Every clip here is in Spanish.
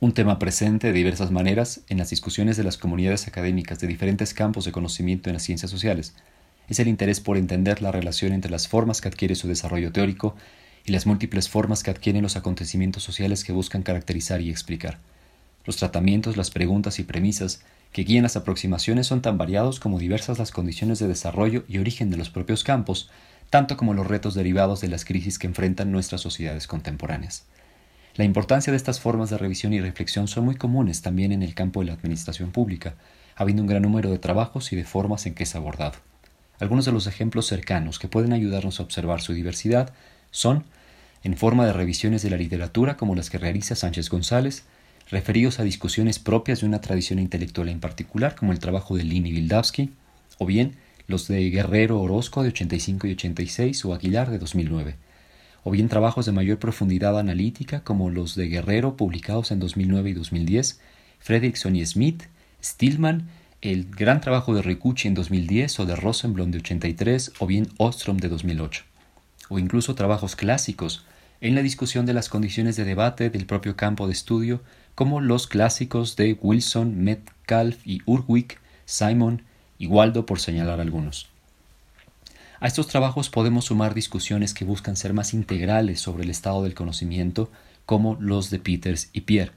Un tema presente de diversas maneras en las discusiones de las comunidades académicas de diferentes campos de conocimiento en las ciencias sociales es el interés por entender la relación entre las formas que adquiere su desarrollo teórico y las múltiples formas que adquieren los acontecimientos sociales que buscan caracterizar y explicar. Los tratamientos, las preguntas y premisas que guían las aproximaciones son tan variados como diversas las condiciones de desarrollo y origen de los propios campos, tanto como los retos derivados de las crisis que enfrentan nuestras sociedades contemporáneas. La importancia de estas formas de revisión y reflexión son muy comunes también en el campo de la administración pública, habiendo un gran número de trabajos y de formas en que es abordado. Algunos de los ejemplos cercanos que pueden ayudarnos a observar su diversidad son en forma de revisiones de la literatura como las que realiza Sánchez González, referidos a discusiones propias de una tradición intelectual en particular, como el trabajo de Lini Vildavsky, o bien los de Guerrero Orozco de 85 y 86 o Aguilar de 2009 o bien trabajos de mayor profundidad analítica como los de Guerrero publicados en 2009 y 2010, Fredrickson y Smith, Stillman, el gran trabajo de Ricucci en 2010 o de Rosenblum de 83 o bien Ostrom de 2008, o incluso trabajos clásicos en la discusión de las condiciones de debate del propio campo de estudio como los clásicos de Wilson, Metcalf y Urwick, Simon y Waldo por señalar algunos. A estos trabajos podemos sumar discusiones que buscan ser más integrales sobre el estado del conocimiento, como los de Peters y Pierre,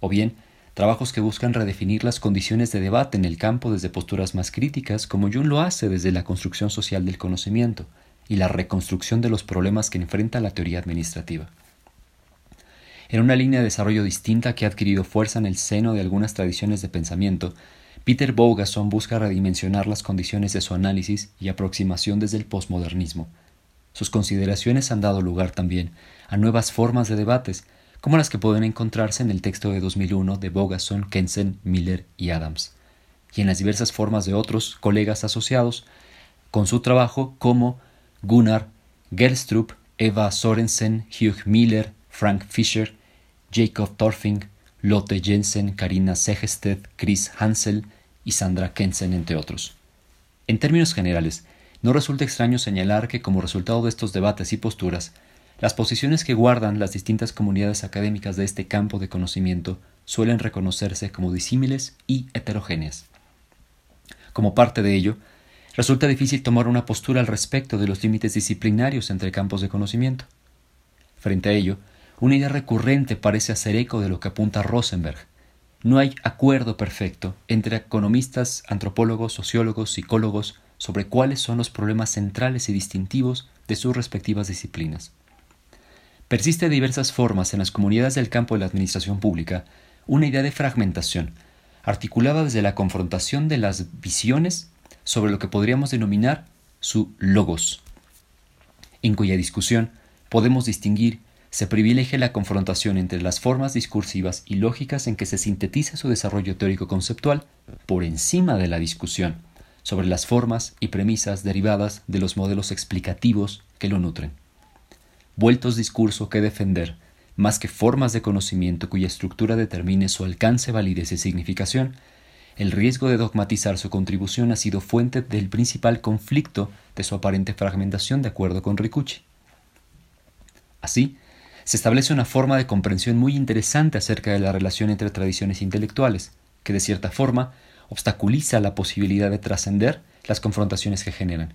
o bien trabajos que buscan redefinir las condiciones de debate en el campo desde posturas más críticas, como Jung lo hace desde la construcción social del conocimiento y la reconstrucción de los problemas que enfrenta la teoría administrativa. En una línea de desarrollo distinta que ha adquirido fuerza en el seno de algunas tradiciones de pensamiento, Peter Bogason busca redimensionar las condiciones de su análisis y aproximación desde el posmodernismo. Sus consideraciones han dado lugar también a nuevas formas de debates, como las que pueden encontrarse en el texto de 2001 de Bogason, Kensen, Miller y Adams, y en las diversas formas de otros colegas asociados con su trabajo como Gunnar Gelstrup, Eva Sorensen, Hugh Miller, Frank Fischer, Jacob Torfing, Lotte Jensen, Karina Segested, Chris Hansel y Sandra Kensen, entre otros. En términos generales, no resulta extraño señalar que como resultado de estos debates y posturas, las posiciones que guardan las distintas comunidades académicas de este campo de conocimiento suelen reconocerse como disímiles y heterogéneas. Como parte de ello, resulta difícil tomar una postura al respecto de los límites disciplinarios entre campos de conocimiento. Frente a ello, una idea recurrente parece hacer eco de lo que apunta Rosenberg. No hay acuerdo perfecto entre economistas, antropólogos, sociólogos, psicólogos sobre cuáles son los problemas centrales y distintivos de sus respectivas disciplinas. Persiste de diversas formas en las comunidades del campo de la administración pública una idea de fragmentación, articulada desde la confrontación de las visiones sobre lo que podríamos denominar su logos, en cuya discusión podemos distinguir se privilegia la confrontación entre las formas discursivas y lógicas en que se sintetiza su desarrollo teórico conceptual por encima de la discusión sobre las formas y premisas derivadas de los modelos explicativos que lo nutren. Vueltos discurso que defender, más que formas de conocimiento cuya estructura determine su alcance, validez y significación, el riesgo de dogmatizar su contribución ha sido fuente del principal conflicto de su aparente fragmentación de acuerdo con Ricucci. Así, se establece una forma de comprensión muy interesante acerca de la relación entre tradiciones intelectuales, que de cierta forma obstaculiza la posibilidad de trascender las confrontaciones que generan.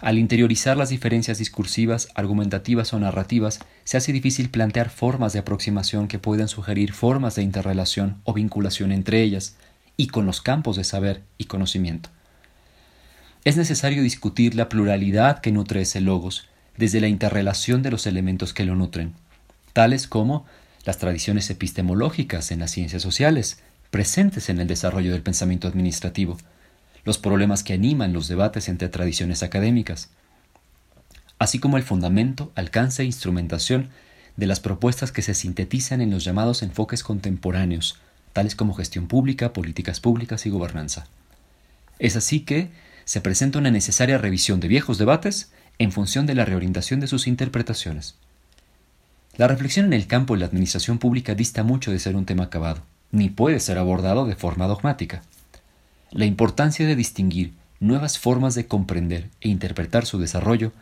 Al interiorizar las diferencias discursivas, argumentativas o narrativas, se hace difícil plantear formas de aproximación que puedan sugerir formas de interrelación o vinculación entre ellas y con los campos de saber y conocimiento. Es necesario discutir la pluralidad que nutre ese logos desde la interrelación de los elementos que lo nutren, tales como las tradiciones epistemológicas en las ciencias sociales, presentes en el desarrollo del pensamiento administrativo, los problemas que animan los debates entre tradiciones académicas, así como el fundamento, alcance e instrumentación de las propuestas que se sintetizan en los llamados enfoques contemporáneos, tales como gestión pública, políticas públicas y gobernanza. Es así que se presenta una necesaria revisión de viejos debates en función de la reorientación de sus interpretaciones. La reflexión en el campo de la administración pública dista mucho de ser un tema acabado, ni puede ser abordado de forma dogmática. La importancia de distinguir nuevas formas de comprender e interpretar su desarrollo,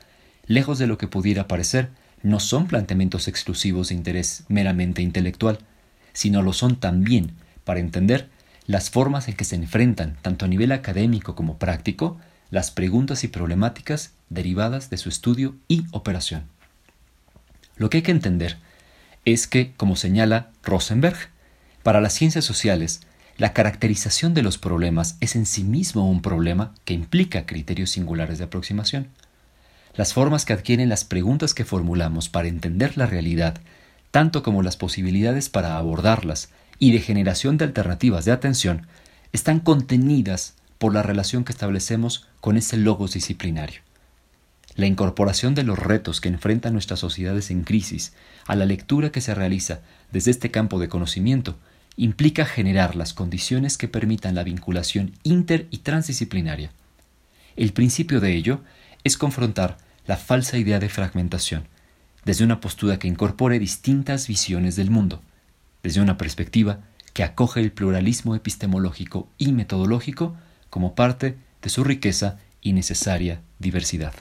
lejos de lo que pudiera parecer, no son planteamientos exclusivos de interés meramente intelectual, sino lo son también para entender las formas en que se enfrentan, tanto a nivel académico como práctico, las preguntas y problemáticas derivadas de su estudio y operación. Lo que hay que entender es que, como señala Rosenberg, para las ciencias sociales, la caracterización de los problemas es en sí mismo un problema que implica criterios singulares de aproximación. Las formas que adquieren las preguntas que formulamos para entender la realidad, tanto como las posibilidades para abordarlas y de generación de alternativas de atención, están contenidas por la relación que establecemos con ese logos disciplinario. La incorporación de los retos que enfrentan nuestras sociedades en crisis a la lectura que se realiza desde este campo de conocimiento implica generar las condiciones que permitan la vinculación inter y transdisciplinaria. El principio de ello es confrontar la falsa idea de fragmentación, desde una postura que incorpore distintas visiones del mundo, desde una perspectiva que acoge el pluralismo epistemológico y metodológico como parte de su riqueza y necesaria diversidad.